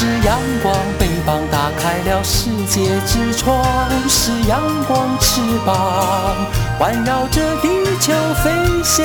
是阳光，翅膀打开了世界之窗，是阳光翅膀环绕着地球飞翔。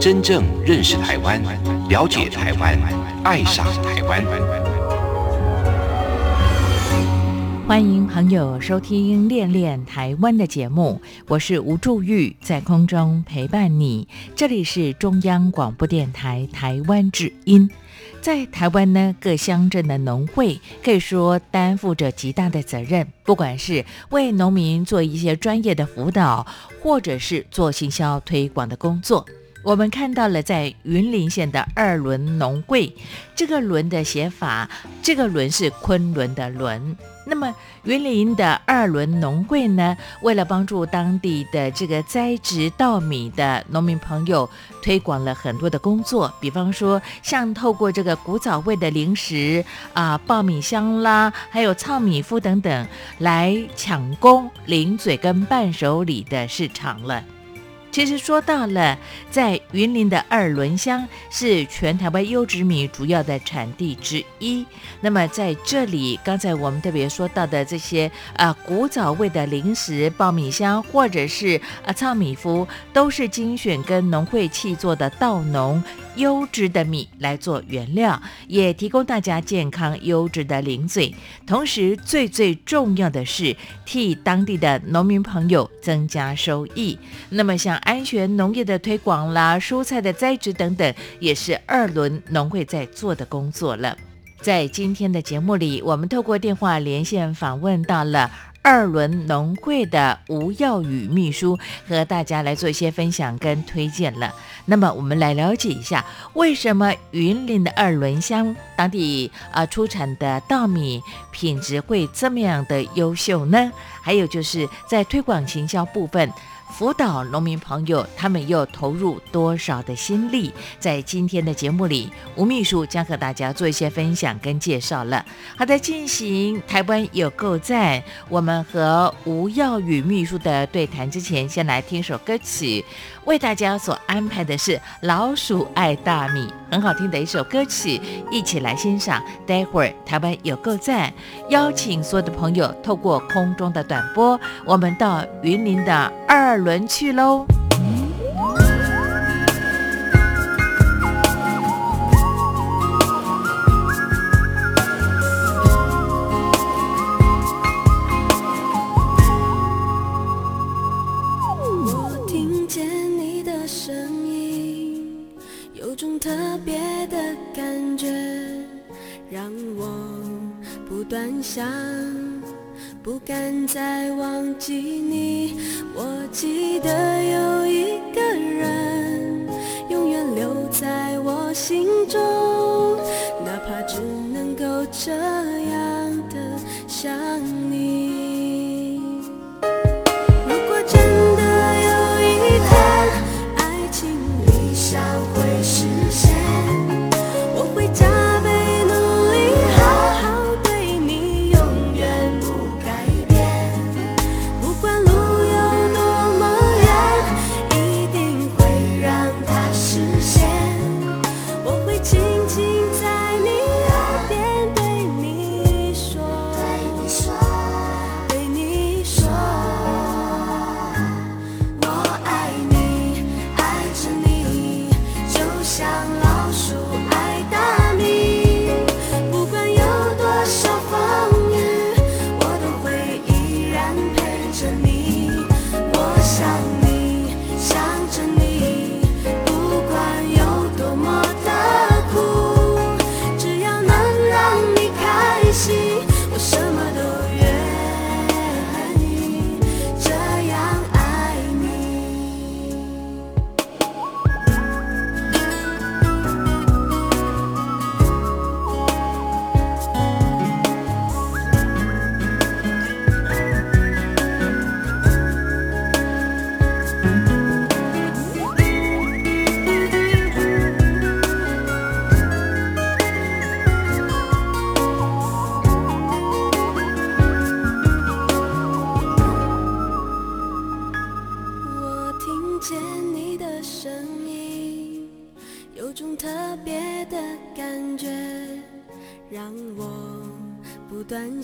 真正认识台湾，了解台湾，爱上台湾。欢迎朋友收听《恋恋台湾》的节目，我是吴祝玉，在空中陪伴你。这里是中央广播电台台湾之音。在台湾呢，各乡镇的农会可以说担负着极大的责任，不管是为农民做一些专业的辅导，或者是做行销推广的工作。我们看到了在云林县的二轮农会，这个“轮”的写法，这个“轮”是昆仑的“轮”。那么云林的二轮农会呢，为了帮助当地的这个栽植稻米的农民朋友，推广了很多的工作，比方说像透过这个古早味的零食啊，爆米香啦，还有糙米麸等等，来抢攻零嘴跟伴手礼的市场了。其实说到了，在云林的二轮乡是全台湾优质米主要的产地之一。那么在这里，刚才我们特别说到的这些呃古早味的零食、爆米香或者是呃糙米麸，都是精选跟农会契作的稻农。优质的米来做原料，也提供大家健康优质的零嘴。同时，最最重要的是替当地的农民朋友增加收益。那么，像安全农业的推广啦、蔬菜的栽植等等，也是二轮农会在做的工作了。在今天的节目里，我们透过电话连线访问到了。二轮农会的吴耀宇秘书和大家来做一些分享跟推荐了。那么，我们来了解一下，为什么云林的二轮乡当地啊出产的稻米品质会这么样的优秀呢？还有就是在推广行销部分。辅导农民朋友，他们又投入多少的心力？在今天的节目里，吴秘书将和大家做一些分享跟介绍了。好的，进行台湾有够赞，我们和吴耀宇秘书的对谈之前，先来听首歌曲。为大家所安排的是《老鼠爱大米》，很好听的一首歌曲，一起来欣赏。待会儿台湾有够赞，邀请所有的朋友透过空中的短波，我们到云林的二轮去喽。我听见你的声音有种特别的感觉让我不断想不敢再忘记你。我记得有一个人，永远留在我心中，哪怕只能够这样的想你。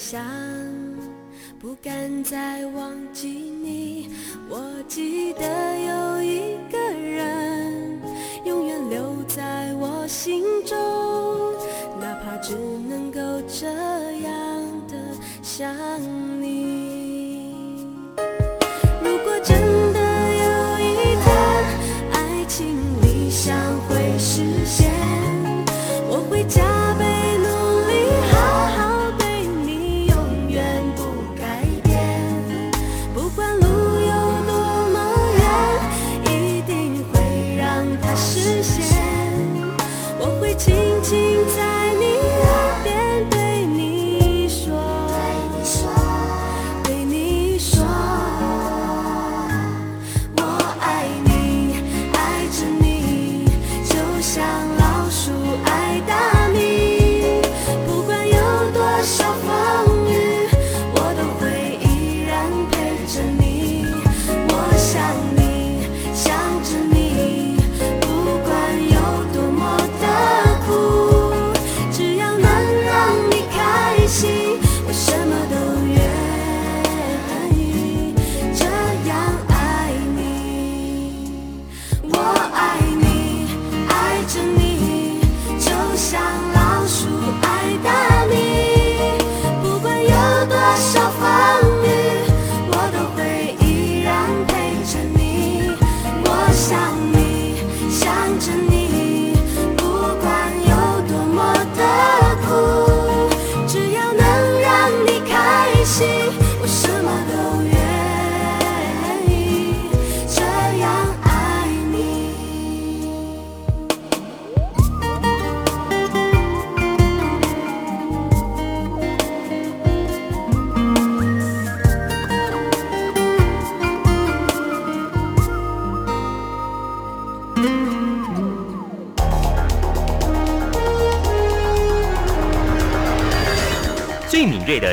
想，不敢再忘记你。我记得有一个人，永远留在我心中，哪怕只能够这样的想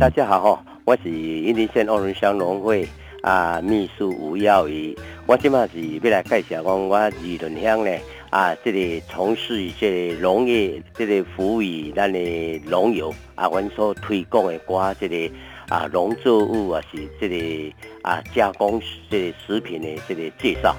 大家好吼，我是云林县欧仁乡农会啊秘书吴耀仪。我即马是要来介绍讲我宜伦乡呢啊，这个从事这个农业这个服务于咱的农友啊，阮所推广的瓜这个啊农作物啊是这个啊加工这个食品的这个介绍。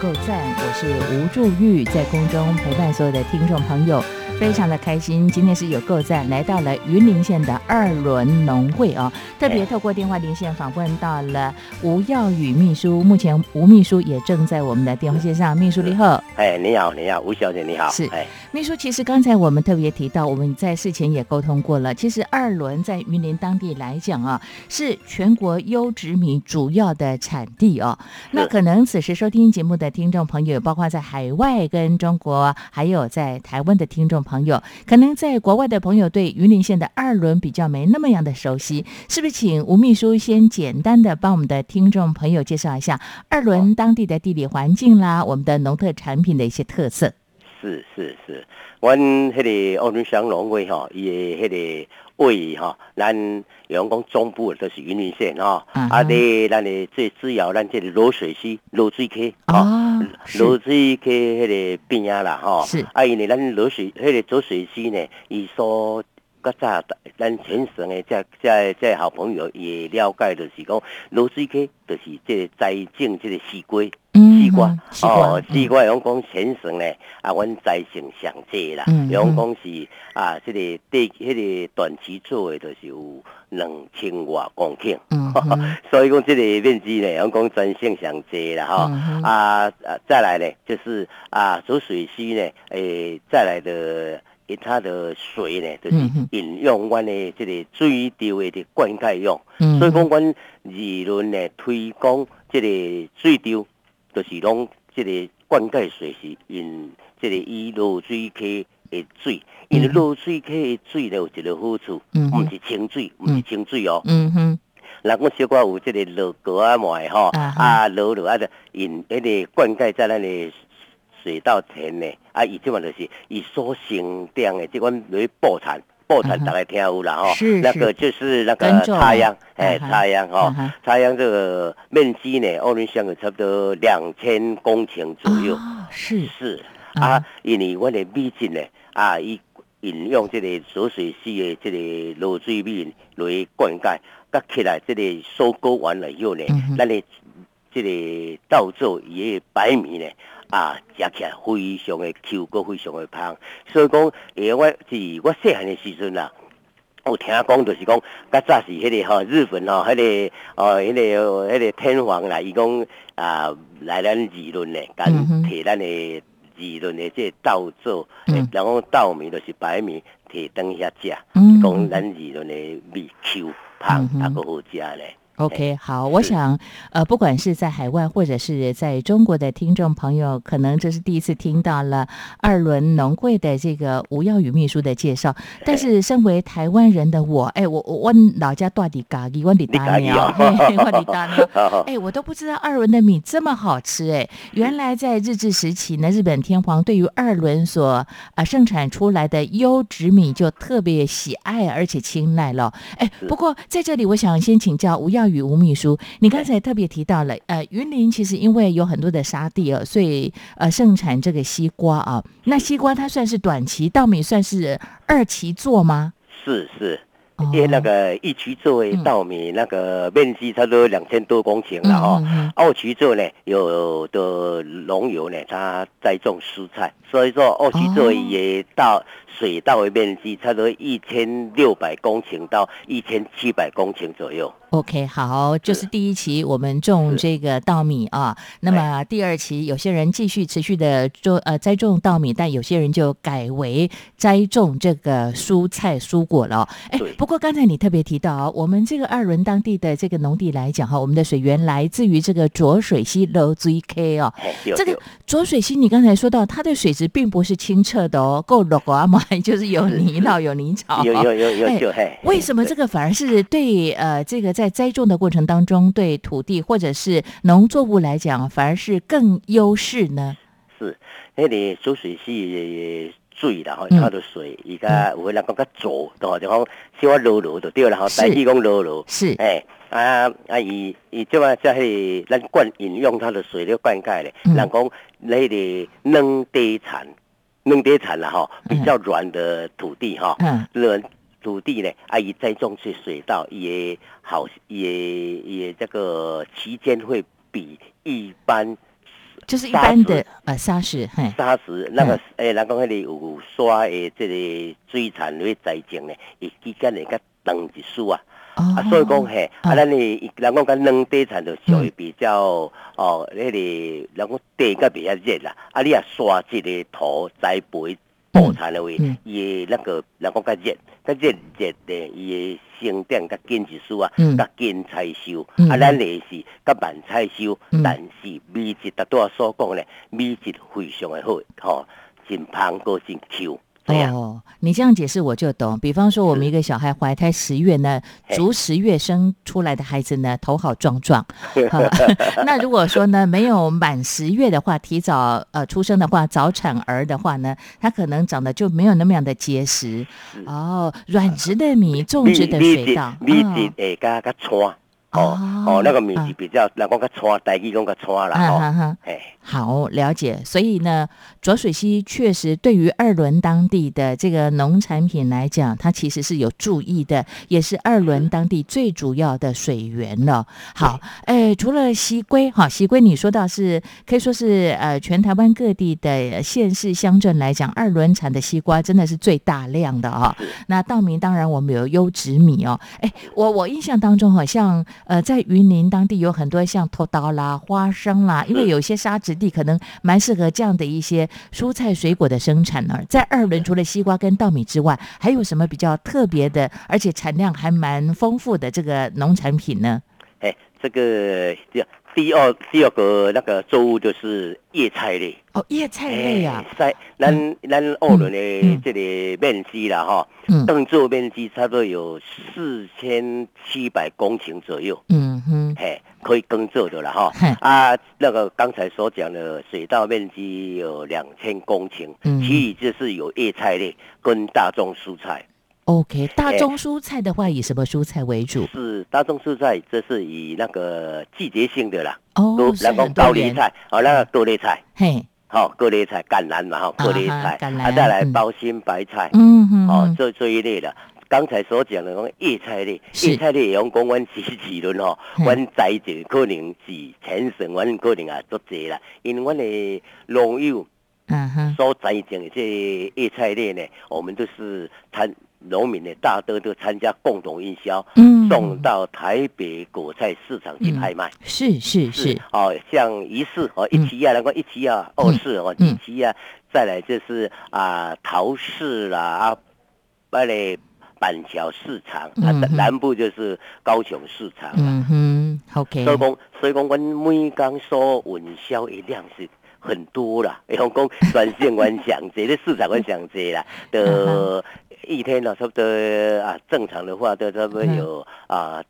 够赞，我是吴祝玉，在空中陪伴所有的听众朋友。非常的开心，今天是有够赞，来到了云林县的二轮农会哦，特别透过电话连线访问到了吴耀宇秘书，目前吴秘书也正在我们的电话线上，秘书你好，哎，你好，你好，吴小姐你好，是，哎，秘书，其实刚才我们特别提到，我们在事前也沟通过了，其实二轮在云林当地来讲啊，是全国优质米主要的产地哦，那可能此时收听节目的听众朋友，包括在海外跟中国，还有在台湾的听众朋友，可能在国外的朋友对云林县的二轮比较没那么样的熟悉，是不是？请吴秘书先简单的帮我们的听众朋友介绍一下二轮当地的地理环境啦，我们的农特产品的一些特色。是是是，阮迄个二轮乡农会吼，伊诶迄个位于吼，咱阳光中部都是云林县吼，啊，咧咱诶最主要咱这个罗水溪罗水溪吼，罗水溪迄个边啊啦吼，是。啊，因为咱罗水迄个浊水溪呢，伊所较早咱全省的这这这好朋友也了解，就是讲罗水溪就是这个栽种这个西瓜。西瓜哦，西瓜用讲全省咧，啊，阮栽种上济啦。用讲是啊，即个地，迄个短期做的，就是有两千外公顷。所以讲即个面积呢，用讲全省上济啦，哈。啊啊，再来呢，就是啊，走水溪呢，诶，再来的，它的水呢，就是饮用阮的这个水稻的灌溉用。所以讲，阮二轮呢推广这个水稻。就是拢即个灌溉水是用即个以落水溪的水，因为落水溪的水呢有一个好处，毋是清水，毋是清水哦。嗯哼，人讲小可有即个落果啊卖吼，啊落落啊，的引迄个灌溉在咱的水稻田呢，啊，伊即款就是伊所生长的即款类布产。报产大概听有了哈，那个就是那个插秧，哎，插秧吼，插秧这个面积呢，奥林乡有差不多两千公顷左右，是。是啊，因为我的米进呢，啊，伊引用这个浊水溪的这个露水面来灌溉，甲起来这个收割完了以后呢，咱的这个稻作也白米呢。啊，食起来非常的 Q，个非常的香，所以讲，诶，我是我细汉的时阵啦，有听讲就是讲，较早是迄个吼日本吼，迄个哦，迄个迄个天皇啦，伊讲啊，来咱议论咧，甲摕咱的议论的这稻作，然后稻米就是白米，摕当遐食，讲咱议论的米 Q 香，啊个好食咧。OK，好，我想，呃，不管是在海外或者是在中国的听众朋友，可能这是第一次听到了二轮农会的这个吴耀宇秘书的介绍。但是，身为台湾人的我，哎，我我老家到底咖喱，我地大鸟，我地大鸟，哎，我都不知道二轮的米这么好吃，哎，原来在日治时期呢，日本天皇对于二轮所啊生产出来的优质米就特别喜爱而且青睐了。哎，不过在这里，我想先请教吴耀。与吴秘书，你刚才特别提到了，呃，云林其实因为有很多的沙地啊，所以呃盛产这个西瓜啊。那西瓜它算是短期稻米，算是二期作吗？是是，因为那个一期作为稻米，那个面积差不多两千多公顷了哈。二期作呢，有的农友呢，他栽种蔬菜，所以说二期作也到。水稻的面积差不多一千六百公顷到一千七百公顷左右。OK，好，就是第一期我们种这个稻米啊，那么第二期有些人继续持续的种呃栽种稻米，但有些人就改为栽种这个蔬菜蔬果了。哎，不过刚才你特别提到啊，我们这个二轮当地的这个农地来讲哈，我们的水源来自于这个浊水溪 Low Z K 哦。这个浊水溪你刚才说到它的水质并不是清澈的哦，够绿啊嘛。就是有泥淖，有泥沼，有有有有有嘿。为什么这个反而是对呃这个在栽种的过程当中，对土地或者是农作物来讲，反而是更优势呢？是，那你浊水溪水啦，吼，它的水，伊家有人讲较浊，对就讲小可落落就对了，吼，代替讲落落，是，哎，啊啊，伊伊即话在迄咱灌饮用它的水咧灌溉咧，人讲那个软地产。软地产了哈，比较软的土地哈，软土地呢，啊，伊栽种去水稻也好，也也这个期间会比一般就是一般的啊沙石，嘿，沙石那个诶，人讲迄个有沙诶，这个水产类栽种呢，伊期间会较长一丝啊。啊，所以讲嘿，啊，咱哩人讲讲软地产就属于比较哦，迄个人讲地较比较热啦。啊，你啊刷这个土栽培土产的话，伊那个人讲较热，较热热的伊的生长较紧一丝啊，较紧采收。啊，咱的是较慢采收，但是味质达多所讲咧，味质非常的好，吼，真香个真 Q。哦，你这样解释我就懂。比方说，我们一个小孩怀胎十月呢，足十月生出来的孩子呢，头好壮壮。那如果说呢，没有满十月的话，提早呃出生的话，早产儿的话呢，他可能长得就没有那么样的结实。哦，软质的米，种植的水稻。哦哦，那个米是比较，那讲个川，大地讲个川啦，哦，哎，好了解。所以呢，浊水溪确实对于二轮当地的这个农产品来讲，它其实是有注意的，也是二轮当地最主要的水源了。好，哎，除了西龟，哈，西龟你说到是可以说是呃，全台湾各地的县市乡镇来讲，二轮产的西瓜真的是最大量的啊。那道明当然我们有优质米哦，哎，我我印象当中好像。呃，在云林当地有很多像头刀啦、花生啦，因为有些沙质地可能蛮适合这样的一些蔬菜水果的生产呢。在二轮除了西瓜跟稻米之外，还有什么比较特别的，而且产量还蛮丰富的这个农产品呢？哎，这个第第二第二个那个作物就是叶菜类哦，叶菜类呀，在咱咱二轮的这里面积了哈。耕作面积差不多有四千七百公顷左右，嗯哼，嘿，可以耕作的了哈。啊，那个刚才所讲的水稻面积有两千公顷，其余就是有叶菜类跟大众蔬菜。OK，大众蔬菜的话，以什么蔬菜为主？是大众蔬菜，这是以那个季节性的啦。哦，然后高丽菜，哦，那个高丽菜，嘿。好，各类菜，橄榄嘛，哈，各类菜，啊，再来包心白菜，嗯嗯，哦，这这一类的，刚才所讲的讲叶菜类，叶菜类用讲阮几几轮吼，阮栽种可能是全省，阮可能也足济啦，因为阮的农友，嗯哼，所栽种的这叶菜类呢，我们都是参。农民呢，大多都参加共同营销，送到台北果菜市场去拍卖。是是是，哦，像一市哦，一期啊，那个一期啊，二市哦，一期啊，再来就是啊，桃市啦，啊，那里板桥市场，啊，南部就是高雄市场。嗯哼，OK。所以讲，所以讲，我每刚所营销一量是很多啦，用讲专线阮上这个市场阮上济啦，的。一天呢，差不多啊，正常的话都差不多有啊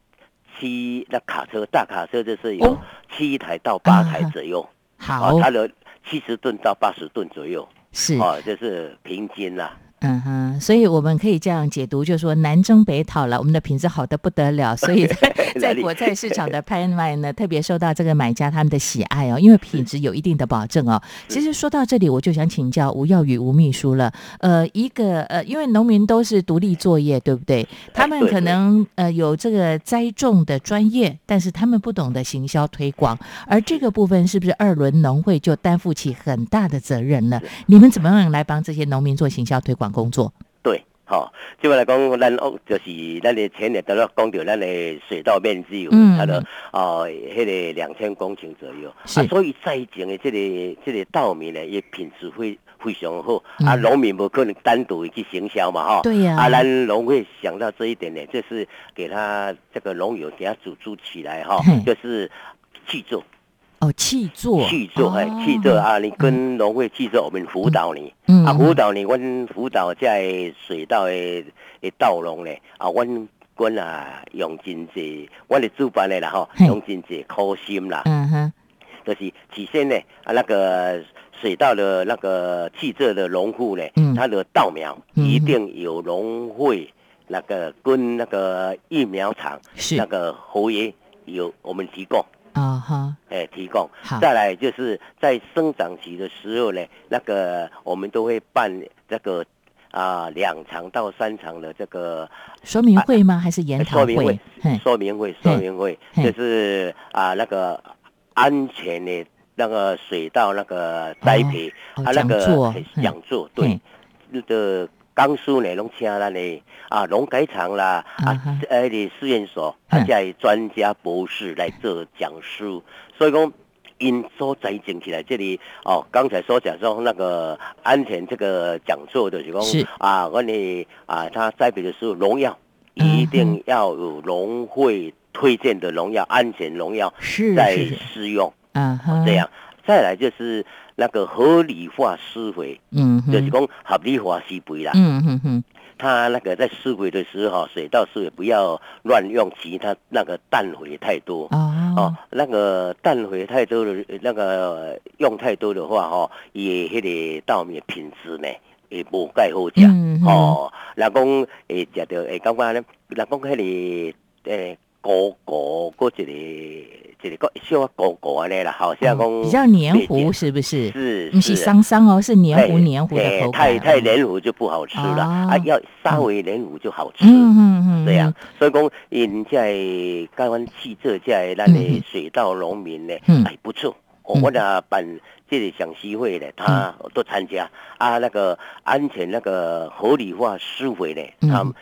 七那卡车大卡车就是有七台到八台左右，好，它的七十吨到八十吨左右，是。啊，就是平均啦。嗯哼，所以我们可以这样解读，就是说南征北讨了，我们的品质好的不得了，所以在 在国菜市场的拍卖呢，特别受到这个买家他们的喜爱哦，因为品质有一定的保证哦。其实说到这里，我就想请教吴耀宇吴秘书了。呃，一个呃，因为农民都是独立作业，对不对？他们可能呃有这个栽种的专业，但是他们不懂得行销推广，而这个部分是不是二轮农会就担负起很大的责任了？你们怎么样来帮这些农民做行销推广？工作。对，好，就来讲，咱屋就是咱的前年得了讲到咱的水稻面积有差了哦，迄个两千公顷左右，啊，所以栽种的这个这个稻米呢，也品质非非常好，啊，农民不可能单独去行销嘛，哈，对呀，啊，咱农会想到这一点呢，就是给他这个农友给他组织起来哈，就是去做。哦，气作，气作，哎，气作啊！你跟农会气作，我们辅导你，啊，辅导你，阮辅导在水稻的的稻农咧，啊，阮阮啊用真济，阮的主办的啦吼，用真济苦心啦，嗯哼，就是起先呢，啊，那个水稻的那个气作的农户呢，他的稻苗一定有农会那个跟那个疫苗厂那个合约有我们提供。啊哈，哎，提供，再来就是在生长期的时候呢，那个我们都会办这个啊两场到三场的这个说明会吗？还是研讨会？说明会，说明会，就是啊那个安全的那个水稻那个栽培，哦啊那个讲座，对，那个江苏呢，拢请咱的啊农改场啦，啊啊哈呃的试验所，啊嗯这专家博士来做讲述，所以讲。因所栽种起来，这里哦，刚才所讲说那个安全这个讲座的是是。讲啊，我你啊，他栽培的时候农药嗯一定要有农会推荐的农药，安全农药是在是是。施用，啊哈，这样。再来就是那个合理化施肥，嗯，就是讲合理化施肥啦。嗯嗯嗯，它那个在施肥的时候，水稻施肥不要乱用其他那个氮肥太多。哦哦，，那个氮肥太多的，那个用太多的话，哈，也迄个稻米的品质呢，也无介好食。嗯哼哦，人讲会食到，会感觉咧，人讲迄个诶，果果嗰一个一个个小啊糊糊安尼啦，好像讲哦比较黏糊，是不是？是不是桑桑哦，是黏糊黏糊的口感，太太黏糊就不好吃了哦。啊，要稍微黏糊就好吃。嗯嗯嗯，这样，所以讲，因在台湾汽车在那里水稻农民呢，嗯。还不错。我俩办这里讲习会呢，他都参加。啊。那个安全那个合理化施肥呢，嗯。他们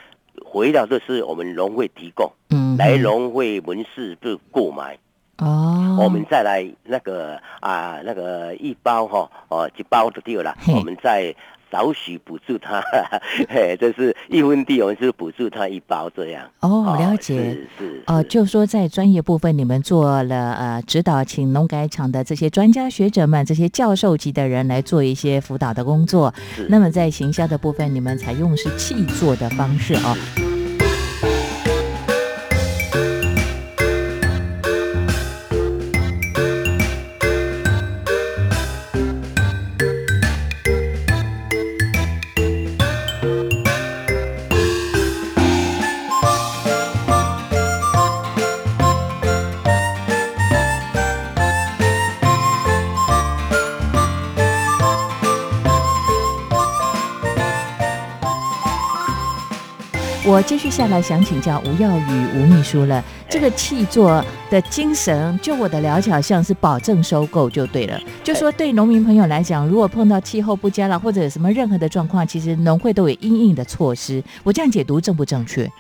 回到这是我们农会提供，嗯，来农会门市部购买，哦，我们再来那个啊那个一包哈哦一包就对了，我们再少许补助他，嘿，这是一分地，我们是补助他一包这样。哦，了解。是是哦，是就说在专业部分，你们做了呃指导，请农改场的这些专家学者们、这些教授级的人来做一些辅导的工作。是那么在行销的部分，你们采用是气做的方式哦。我继续下来想请教吴耀宇吴秘书了，这个气作的精神，就我的了解，好像是保证收购就对了。就说对农民朋友来讲，如果碰到气候不佳了，或者有什么任何的状况，其实农会都有应应的措施。我这样解读正不正确？是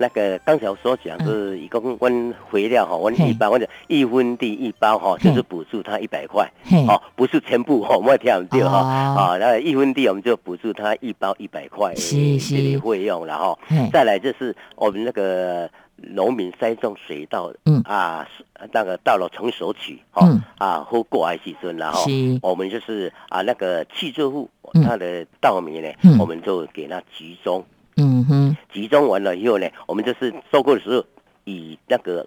那个刚才我所讲是一共温肥料哈，温一包或者一分地一包哈，就是补助他一百块，哦，不是全部哈，我们听对哈哦。啊，那一分地我们就补助他一包一百块是这是个费用然后嘿。再来就是我们那个农民栽种水稻，嗯。啊，那个到了成熟期哈嗯。啊，或过来时阵然后我们就是啊那个汽车户嗯。他的稻米呢嗯，我们就给他集中。嗯哼，集中完了以后呢，我们就是收购的时候，以那个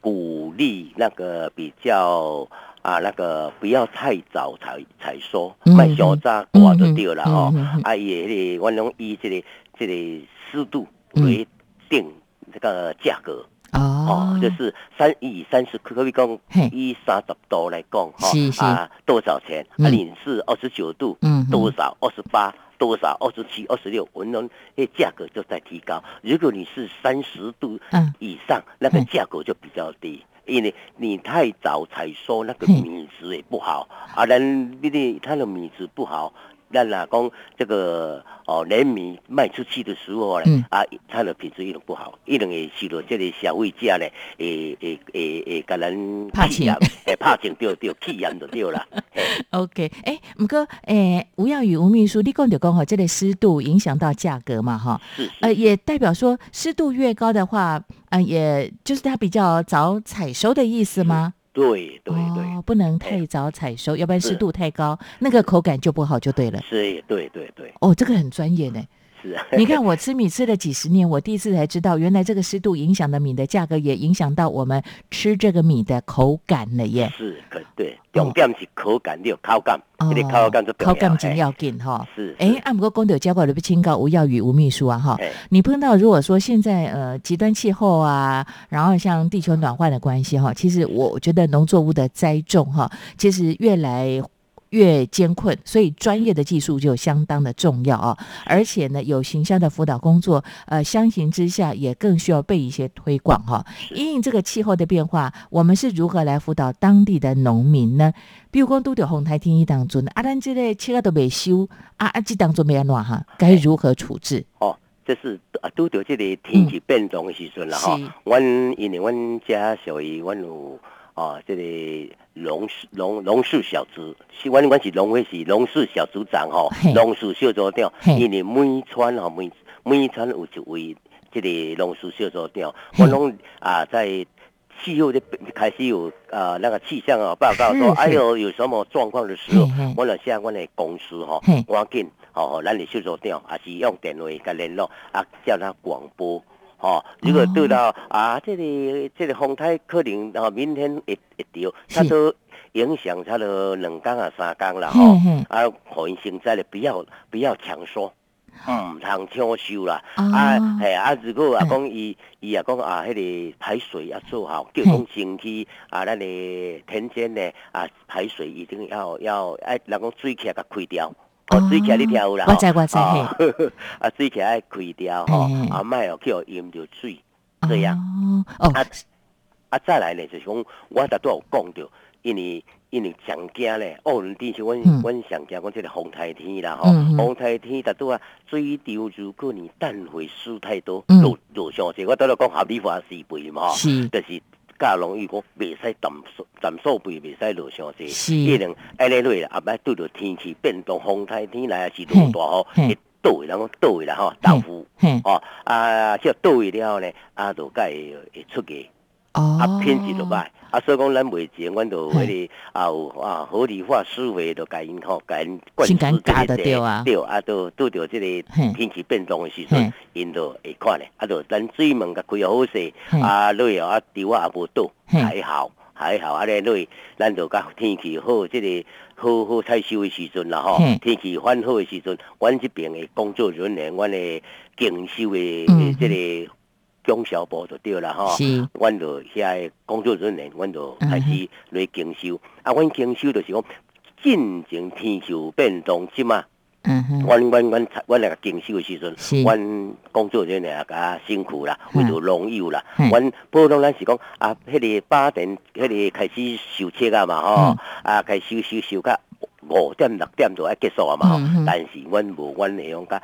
鼓励那个比较啊那个不要太早采采收，嗯卖小扎挂就掉了哦。啊，也迄个我拢以这个这个湿度嗯为定这个价格。哦。哦，，就是三以三十可以讲嘿，以三十度来讲哈啊多少钱？嗯。啊，你是二十九度，多少？二十八多少？二十七、二十六，我们那价格就在提高。如果你是三十度嗯以上，那个嗯价格就比较低。因为你太早采收，那个嘿米质也不好，啊，人你的它的米质不好，咱哪讲这个哦，连米卖出去的时候呢，嗯啊，它的品质一定不好，一定会受到这个消费者呢，会会会会甲咱怕钱气炎，会拍情对对，气炎就掉了。OK，哎，唔过，诶，吴耀宇吴秘书，你讲就讲吼，这个湿度影响到价格嘛，哈，呃，也代表说湿度越高的话，呃，也就是它比较早采收的意思吗？对对对，哦，不能太早采收，要不然湿度太高，那个口感就不好，就对了。是，对对对，哦，这个很专业呢。是。你看我吃米吃了几十年，我第一次才知道，原来这个湿度影响的米的价格，也影响到我们吃这个米的口感了耶。是，可对，重点是口感，你有口感，哦你的口感就口感真要紧哈。是，哎是，按不过公德交过来不清告吴耀宇吴秘书啊哈，嘿你碰到如果说现在呃极端气候啊，然后像地球暖化的关系哈，其实我觉得农作物的栽种哈，其实越来越艰困，所以专业的技术就相当的重要啊。而且呢，有形象的辅导工作，呃，相形之下也更需要被一些推广哈。因应这个气候的变化，我们是如何来辅导当地的农民呢？比如讲，都着红台天气当中，啊，咱这个车都未修，啊啊，这当中没安怎哈？该如何处置？哦，这是啊，都着这个天气变动的时阵了哈。阮因为阮家属于阮有啊，这个农事农农事小组，是阮阮是龙会是龙氏小组长吼，龙氏小组长，因为每川吼每每川有一位这个农事小组长，我拢啊在。气候的开始有呃那个气象啊报告说，哎呦有什么状况的时候，我了向我的公司吼，赶紧吼，咱的小组长也是用电话跟联络啊，叫他广播哦。如果对到啊，这里这里风台可能啊明天会会掉，它都影响它的两缸啊三缸了哈，啊，可能现在的不要不要强说。嗯，通抢修啦，啊，系啊，如果啊讲伊伊啊讲啊，迄个排水要做好，叫讲前期啊，咱的田间呢啊排水一定要要哎，人讲水起来甲开掉，哦，水起你听有啦，我知我知，啊，水起爱开掉吼，啊，卖哦叫淹着水，这样，哦，啊啊再来呢，就是讲我大都有讲着，因为。因为上惊咧，哦，伦天是阮阮上惊，阮这个风台天啦吼，风台天，大多啊水流如果你淡水输太多，落落上去，我倒来讲合理化施肥嘛，就是加容易讲袂使淡淡数倍，袂使落伤济，一定安尼落啦，啊，摆拄着天气变动，风台天来是落大雨，会倒位，人讲倒位啦吼，豆腐，哦，啊，即倒位了后呢，啊，就该会出个。啊，品质就歹，啊，所以讲咱袂钱，阮就迄个啊有啊合理化思维，就甲因吼，甲因灌输这个对，啊，都拄着即个天气变动的时阵，因就会看咧，啊，就咱水门甲开好势，啊，落后啊，潮啊也无倒，还好还好，啊咧落，咱就甲天气好，即个好好采收的时阵啦吼，天气反好的时阵，阮这边的工作人员，阮的经收的即个。中小部就对了哈，阮就遐工作人员，阮就开始来检修。啊，阮检修就是讲，进前天气变动即嘛，阮阮阮阮那个检修的时阵，阮工作人员也较辛苦啦，为着农友啦。阮普通咱是讲啊，迄个八点，迄个开始收车啊嘛吼，啊，开始收收收到五点六点就要结束啊嘛吼。但是阮无阮会用甲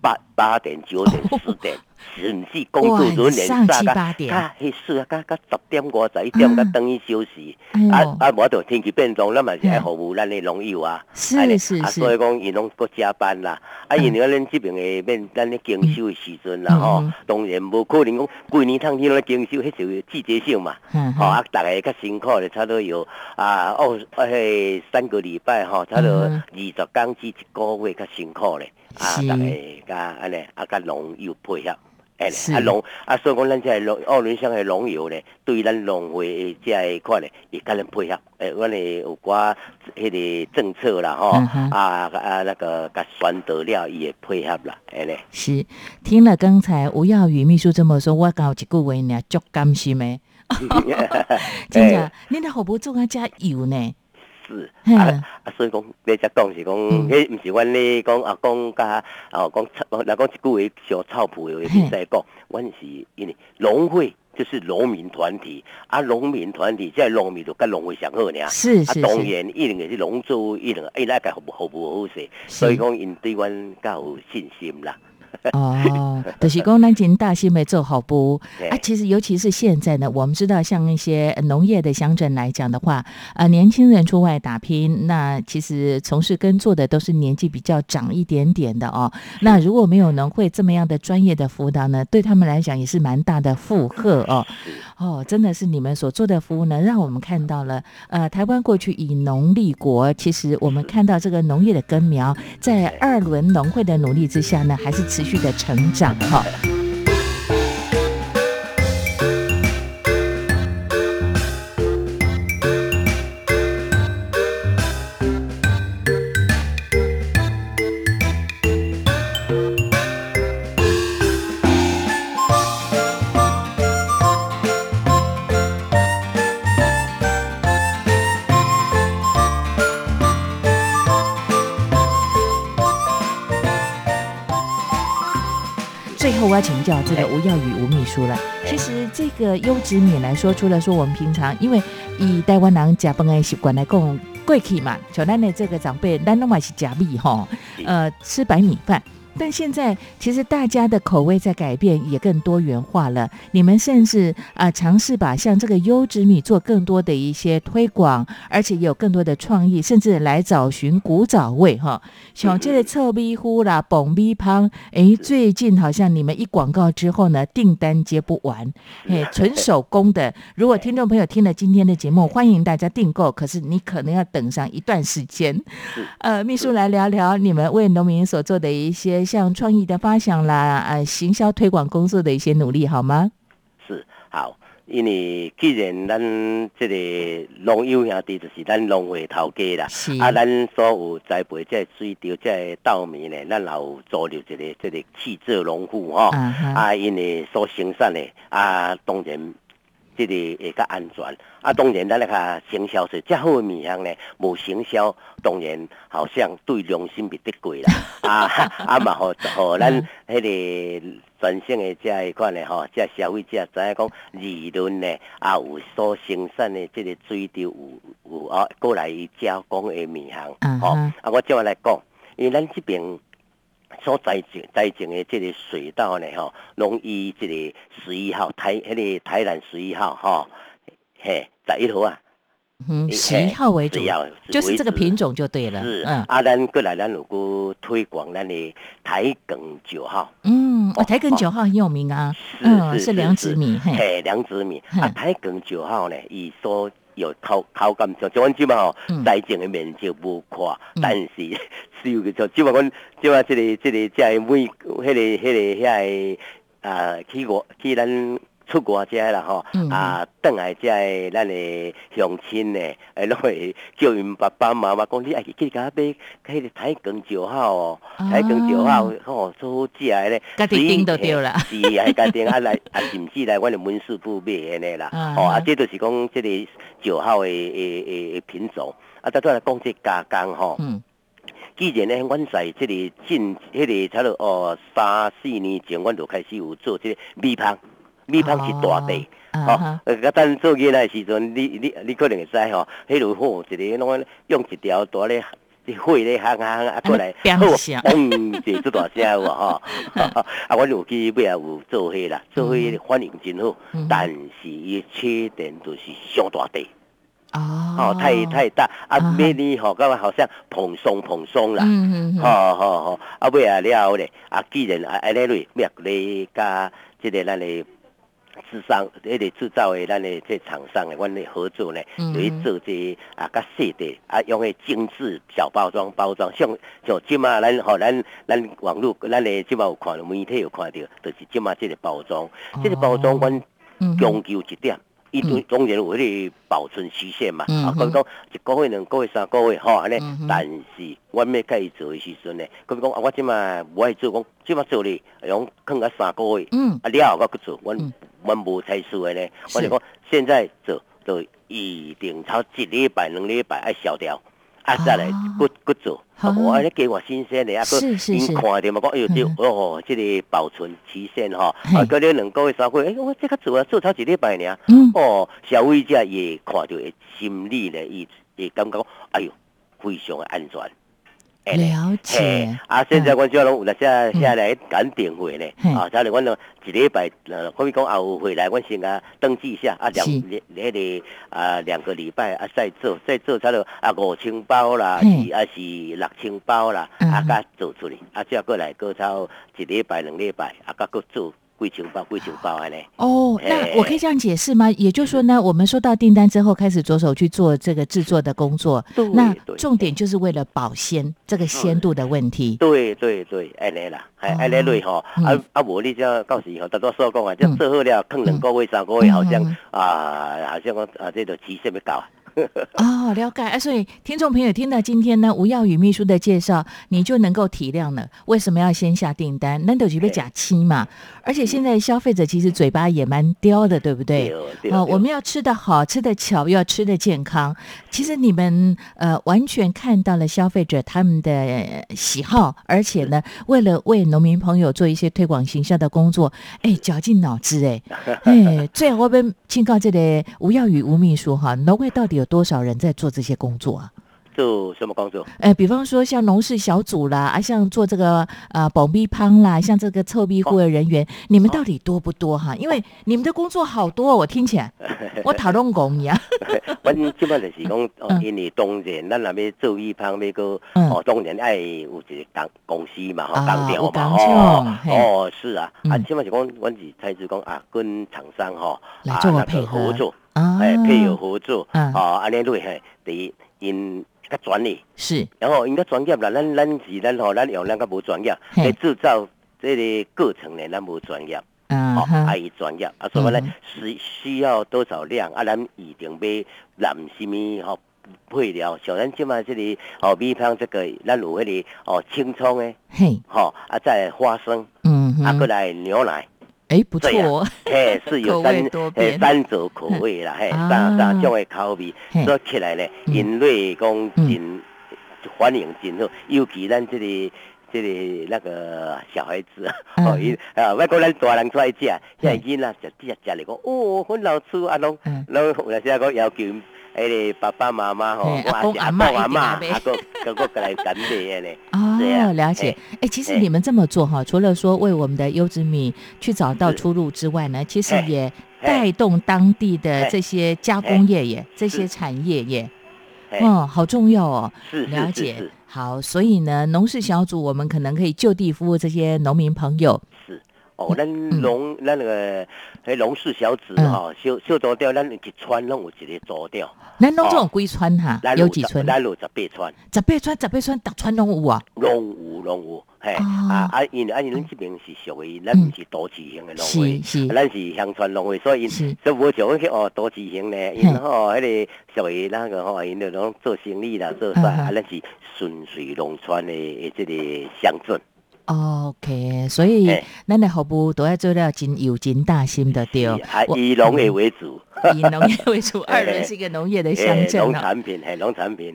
八八点九点十点。甚至工作人员三个，他迄时啊，甲甲十点外十一点甲等于休息，啊啊，无着天气变动，咱嘛是爱服务咱的农友啊，是是是，所以讲伊拢搁加班啦，啊，因为咱这边的面咱的经修的时阵啦吼，当然无可能讲规年通天拢经修，迄是季节性嘛，吼啊，大家较辛苦的，差不多有啊哦，迄三个礼拜吼，差不多二十工至一个月较辛苦咧，啊，大家甲安尼啊，甲农药配合。哎，啊农啊，所以讲咱这农澳轮乡的农友咧，对咱农会这一块咧，也跟人配合。诶，阮咧有寡迄个政策啦，吼，啊啊那个甲选得了，伊也配合啦，哎咧。是，听了刚才吴耀宇秘书这么说，我讲一句话呢，足甘心诶。真的，恁的好不做啊加油呢？是啊啊，所以讲你只讲是讲，迄毋是阮咧讲啊讲甲哦讲，来讲一句话上草埔的比赛讲，阮是因为农会就是农民团体，啊农民团体即农民就甲农会上好呢，是是是，当然一定是农作一定哎那个服务服务好势，所以讲因对阮较有信心啦。哦，就是讲咱真大心没做好不啊？其实尤其是现在呢，我们知道像一些农业的乡镇来讲的话，呃，年轻人出外打拼，那其实从事耕作的都是年纪比较长一点点的哦。那如果没有农会这么样的专业的辅导呢，对他们来讲也是蛮大的负荷哦。哦，真的是你们所做的服务呢，让我们看到了，呃，台湾过去以农立国，其实我们看到这个农业的根苗，在二轮农会的努力之下呢，还是持续的成长哈。这个吴耀宇吴秘书了。其实这个优质米来说，除了说我们平常因为以台湾人加班的习惯来讲，贵气嘛，像咱的这个长辈，咱都嘛是食米哈，呃，吃白米饭。但现在其实大家的口味在改变，也更多元化了。你们甚至啊尝试把像这个优质米做更多的一些推广，而且也有更多的创意，甚至来找寻古早味哈。像这个臭米糊啦、蹦米汤，哎，最近好像你们一广告之后呢，订单接不完，哎，纯手工的。如果听众朋友听了今天的节目，欢迎大家订购，可是你可能要等上一段时间。呃，秘书来聊聊你们为农民所做的一些。像创意的发想啦，啊，行销推广工作的一些努力，好吗？是好，因为既然咱这个农友兄弟就是咱农会头家啦，啊，咱所有栽培这水稻这稻米呢，咱也有做了一个这个气质农户哈，啊，因为所生产的啊，当然。这个会较安全，啊，当然咱那个行销是较好的面向呢，无行销，当然好像对良心不得过啦，啊啊嘛好，好咱迄个全省的这一款的吼，这消费者知影讲利润呢，啊有所生产的即个水稻有有啊过来加工的面向，吼，啊我这样来讲，因为咱这边。所栽种栽种的这个水稻呢，吼，拢以这个十一号台，迄个台南十一号，吼，嘿，十一号啊，嗯，十一号为主，就是这个品种就对了。是，嗯，啊，咱过来咱如果推广咱的台梗九号，嗯，哦，台梗九号很有名啊，嗯，是良子米，嘿，良子米，啊，台梗九号呢，以说。有口口感上，像阮即嘛吼，财政的面就无宽，但是 收个就即嘛阮即嘛即个即个即个每迄个迄个遐个啊去外去咱出国遮啦吼，啊倒来遮个咱的乡亲呢，诶拢会叫因爸爸妈妈讲，你爱去去甲买迄个台梗酒好哦，台梗酒好吼，做好食的咧，家己订都对啦，是 啊，家订啊来啊，甚至来阮的门市部买安尼啦，哦啊，这就是讲即个酒好的诶诶品种，啊，再再来讲这加工吼。既然呢，阮在即个近迄个差不多哦三四年前，阮就开始有做即个米香。米芳是大地，吼，呃，等做囡仔时阵，你你你可能会知吼，迄路好一个拢用一条大咧火咧行行啊过来，嗯，就做大声有无 吼？啊，阮有去尾也有做迄啦，做迄反应真好，但是伊缺点就是上大地，哦，太太大，啊，每年吼，感觉好像蓬松蓬松啦，吼吼吼，啊尾啊了咧，啊既然啊安尼类，咩咧加即个咱咧。制商，迄个制造的咱的这厂商的，阮的合作呢，就去做这啊，较细的啊，用个精致小包装包装，像像即马咱吼咱咱网络咱的即马有看到，媒体有看到，就是即马这个包装，这个包装阮讲究一点。伊对当然有迄个保存期限嘛，啊，讲讲一个月、两个月、三个月，吼安尼。但是，我要甲伊做诶时阵呢，讲讲啊，我即马无爱做，讲即马做咧，用放啊三个月，啊了后我去做，阮阮无太输诶呢。我就讲现在做，就一定超一礼拜、两礼拜爱消掉。啊，再来，搁搁做，我安尼给我新鲜的啊，佮因看着嘛，讲哎呦，这哦，这个保存期限吼，啊，佮了两个月、三个月，哎，我这个做啊，做超一礼拜尔，哦，消费者也看到心理咧，伊会感觉，哎呦，非常安全。了解啊！现在阮只拢有来下下来赶点会呢啊！再来阮呢一礼拜呃，可以讲后回来，阮先啊登记一下啊，两两那个啊两个礼拜啊再做再做差不多啊五千包啦，是啊是六千包啦，啊甲做出来啊，再过来过超一礼拜两礼拜啊，甲搁做。贵情包，贵情包啊！嘞哦，那我可以这样解释吗？也就是说呢，我们收到订单之后，开始着手去做这个制作的工作。那重点就是为了保鲜，这个鲜度的问题。对对对，安尼啦，哎，安尼类吼，啊啊，无你这到时候，大多数讲啊，这做好了，坑两个月、三个月，好像啊，好像讲啊，这个期限要到。哦，了解。哎，所以听众朋友听到今天呢吴耀宇秘书的介绍，你就能够体谅了为什么要先下订单，那都是被假期嘛。而且现在消费者其实嘴巴也蛮刁的，对不对？哦，我们要吃的好，吃的巧，又要吃的健康。其实你们呃完全看到了消费者他们的喜好，而且呢，为了为农民朋友做一些推广形象的工作，哎，绞尽脑汁哎，哎，最后我们请告这里吴耀宇吴秘书哈，农会到底有多少人在做这些工作啊？做什么工作？哎，比方说像农事小组啦，啊，像做这个呃保密汤啦，像这个臭壁户的人员，你们到底多不多哈？因为你们的工作好多，我听起来 我讨论工一样。我基本就是讲，哦，因为当然咱那边做密汤那个哦，当然爱有一个公公司嘛，哈，单调嘛，哦，哦，是啊，啊，起码是讲，我是才是讲啊，跟厂商哈来做配合，哎，配合合作，啊，安尼类嘿，第一因。较专业是，然后应该专业啦，咱咱是咱吼，咱用咱较无专业，来制造这个过程呢，咱无专业，啊，还伊专业，啊，所以呢，需需要多少量啊？咱一定要揽什么吼配料？像咱即嘛这里哦，米汤这个，咱有迄个哦青葱诶，嘿，吼啊，再花生，嗯，啊，过来牛奶。哎，不错，嘿，是有 三诶三种口味啦，嘿，三三种的口味做起来咧，因为讲真欢迎真好，尤其咱这里这里那个小孩子 哦，伊啊，外国咱大人出来食，现在囡仔食食食嚟讲，哦，很好吃啊，拢拢有时讲要求。诶，爸爸妈妈吼，阿公阿妈阿妈，阿公哥哥过来干的呢。哦，了解。哎，其实你们这么做哈，除了说为我们的优质米去找到出路之外呢，其实也带动当地的这些加工业耶，这些产业耶。哦，好重要哦。是了解。好，所以呢，农事小组我们可能可以就地服务这些农民朋友。是。哦，咱龙咱那个迄龙氏小子吼，小小组调，咱一村拢有一个组调。咱拢种几村哈？有几村？咱有十八村。十八村，十八村，逐村拢有啊。拢有，拢有，嘿。啊啊，因啊因咱这边是属于咱毋是都市型的农会。咱是乡村农会，所以因所以无像去哦都市型呢，因吼迄个属于那个吼，因那种做生意啦，做啥啊？咱是顺水农村的这个乡镇。OK，所以咱的服务都要做到真有真大心的对。以农业为主，以农业为主，二轮是一个农业的乡镇农产品，嘿，农产品。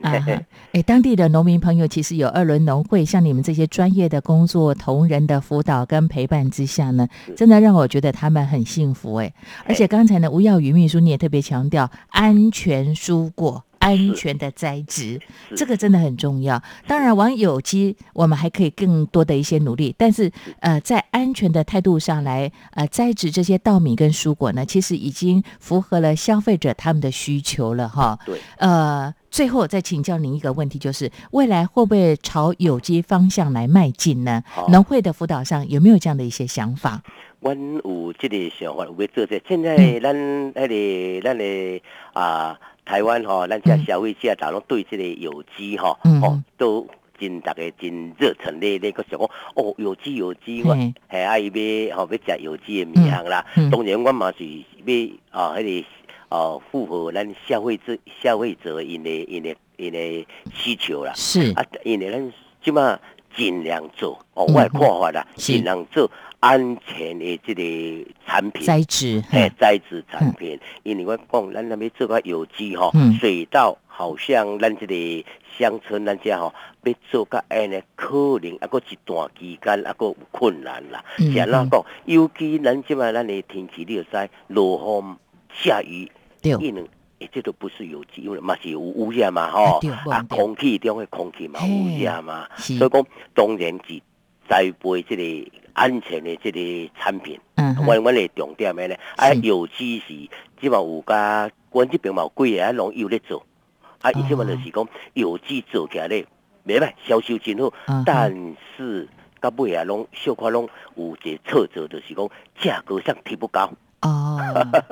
哎，当地的农民朋友其实有二轮农会，像你们这些专业的工作同仁的辅导跟陪伴之下呢，真的让我觉得他们很幸福哎。而且刚才呢，吴耀宇秘书你也特别强调安全蔬果。安全的栽植，这个真的很重要。当然，往有机，我们还可以更多的一些努力。但是，呃，在安全的态度上来，呃，栽植这些稻米跟蔬果呢，其实已经符合了消费者他们的需求了，哈。对。呃，最后再请教您一个问题，就是未来会不会朝有机方向来迈进呢？农会的辅导上有没有这样的一些想法？我有这个想法，有做这。现在咱那里，咱的啊。台湾吼，咱这消费者大拢对这个有机吼，吼都真大个真热忱咧，咧个想讲哦，有机有机，我系爱买吼要食有机的米行啦。当然，我嘛是要啊，迄个哦符合咱消费者消费者因的因的因的需求啦。是。啊，因为咱即马尽量做哦，我看法啦，尽量做。安全的这个产品，栽植，哎，栽植产品，因为我讲咱那边做个有机吼，水稻好像咱这个乡村咱家吼，要做个安尼，可能啊，个一段期间啊，个有困难啦。像那讲，尤其咱即摆咱的天气，你要知落风下雨，一能，这都不是有机，因为嘛是有污染嘛，吼，啊，空气中的空气嘛污染嘛，所以讲当然是栽培这个。安全的这个产品，我我的重点咩咧？啊，有机是即嘛有家，阮这边嘛有几个啊农友咧做，啊，伊即嘛就是讲有机做起来咧，袂歹，销售真好，但是到尾啊，拢小可拢有一个挫折，就是讲价格上提不高。哦，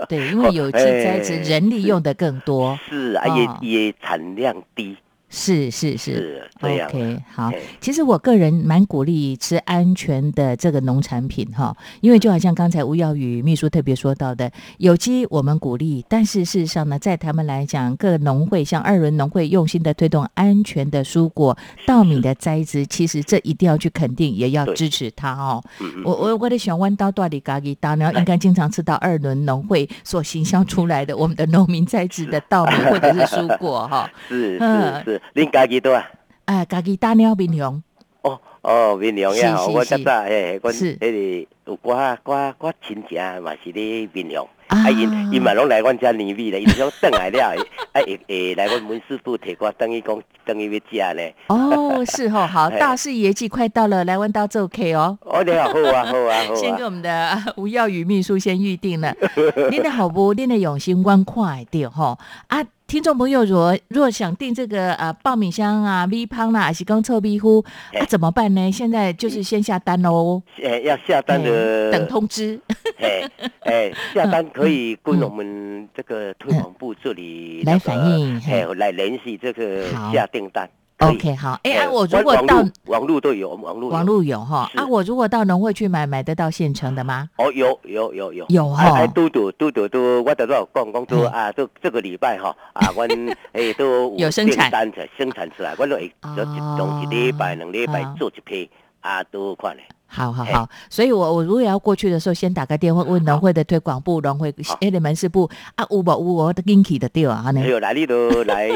对，因为 有机栽植人力用的更多，是啊，也也产量低。是是是是这样。OK，好。其实我个人蛮鼓励吃安全的这个农产品哈，因为就好像刚才吴耀宇秘书特别说到的，有机我们鼓励，但是事实上呢，在他们来讲，各农会像二轮农会用心的推动安全的蔬果、稻米的栽植，其实这一定要去肯定，也要支持它哦。我我我的小弯刀到底嘎吉大，然后应该经常吃到二轮农会所行销出来的我们的农民栽植的稻米或者是蔬果哈。是嗯是是，恁家己多啊？哎，家己大鸟面容。哦哦，面良呀，是是是我较早嘿，阮是迄个有寡寡寡亲戚嘛是咧面良，啊啊因因嘛拢来阮遮年味咧，因想转来了，啊会会来阮门师傅摕我等于讲等于要食咧。哦，是哦，好，大事业绩快到了，来阮兜做 K 哦。哦，你好，好啊，好啊，好啊。先跟我们的啊吴耀宇秘书先预定了，您的好不，您的用心观快点哈啊！听众朋友，如果如果想订这个呃爆米香啊、微胖啦，还是刚臭米糊啊，怎么办呢？现在就是先下单喽，诶，要下单嘿的等通知。哎哎，下单可以跟我们这个推广部这里来那个反映来联系这个下订单。OK，好，哎、啊，哎我如果到网络都有，网络网络有哈。啊，我如果到农会去买，买得到现成的吗？哦，有有有有。有哎哎哈嘟嘟嘟嘟嘟，我都有讲讲都嗯啊，都这个礼拜哈啊，我诶都有生产。生产出来，我都会就一从一礼拜两礼拜啊做一批啊，都有款的。哎好好好，所以我我如果要过去的时候，先打个电话问农会的推广部、农会的门市部啊，有无？有我的 Ginky 的对啊，呢还有来你都来。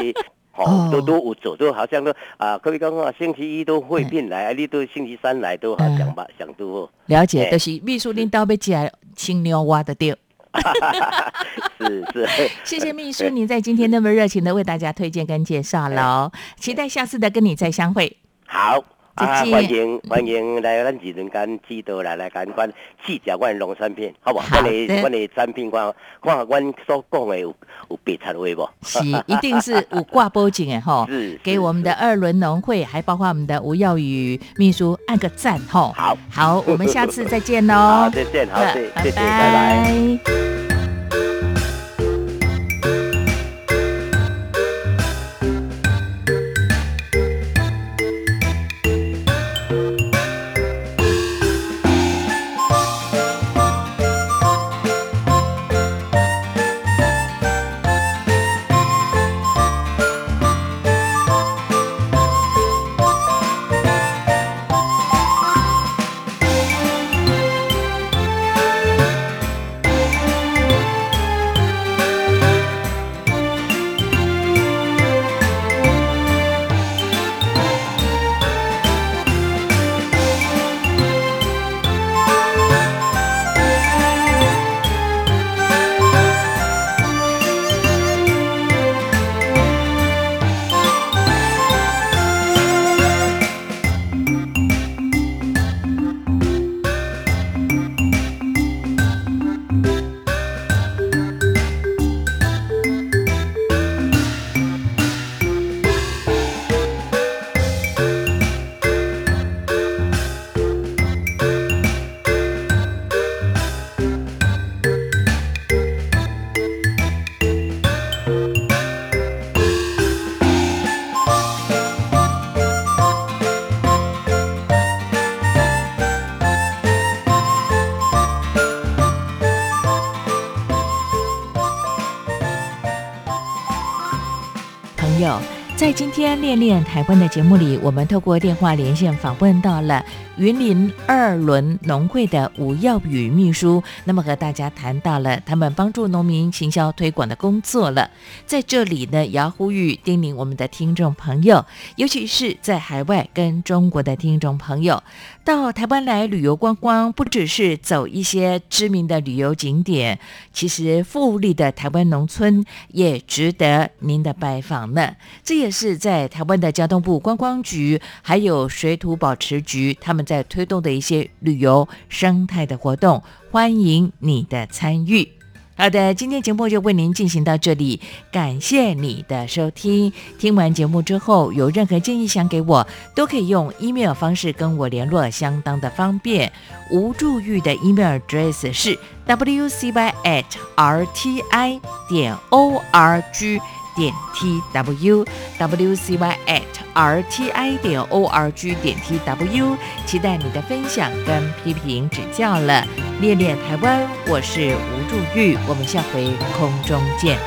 哦哦，都都有做，都好像都啊，可以讲啊，星期一都会变来，啊，你都星期三来都好嗯想吧，想都。了解，哎就是秘书领导被起来青牛挖的掉。是是，谢谢秘书，您在今天那么热情的为大家推荐跟介绍喽，期待下次的跟你再相会。好。啊，欢迎欢迎来咱二人间指导来来干关试食阮的农产品，好不好？好阮的的阮的产品，看看阮所讲的有有白菜话不？是，一定是五挂波景哎吼，是给我们的二轮农会，还包括我们的吴耀宇秘书按个赞吼。好，好，我们下次再见喽。好，再见，好，谢谢拜。拜。今天练练台湾的节目里，我们透过电话连线访问到了云林二轮农会的吴耀宇秘书，那么和大家谈到了他们帮助农民行销推广的工作了。在这里呢，也要呼吁叮咛我们的听众朋友，尤其是在海外跟中国的听众朋友，到台湾来旅游观光，不只是走一些知名的旅游景点，其实富丽的台湾农村也值得您的拜访呢。这也是是在台湾的交通部观光局还有水土保持局他们在推动的一些旅游生态的活动，欢迎你的参与。好的，今天节目就为您进行到这里，感谢你的收听。听完节目之后，有任何建议想给我，都可以用 email 方式跟我联络，相当的方便。吴助玉的 email address 是 wcy at rti 点 org。点 t w w c y at r t i 点 o r g 点 t w，期待你的分享跟批评指教了。恋恋台湾，我是吴祝玉，我们下回空中见。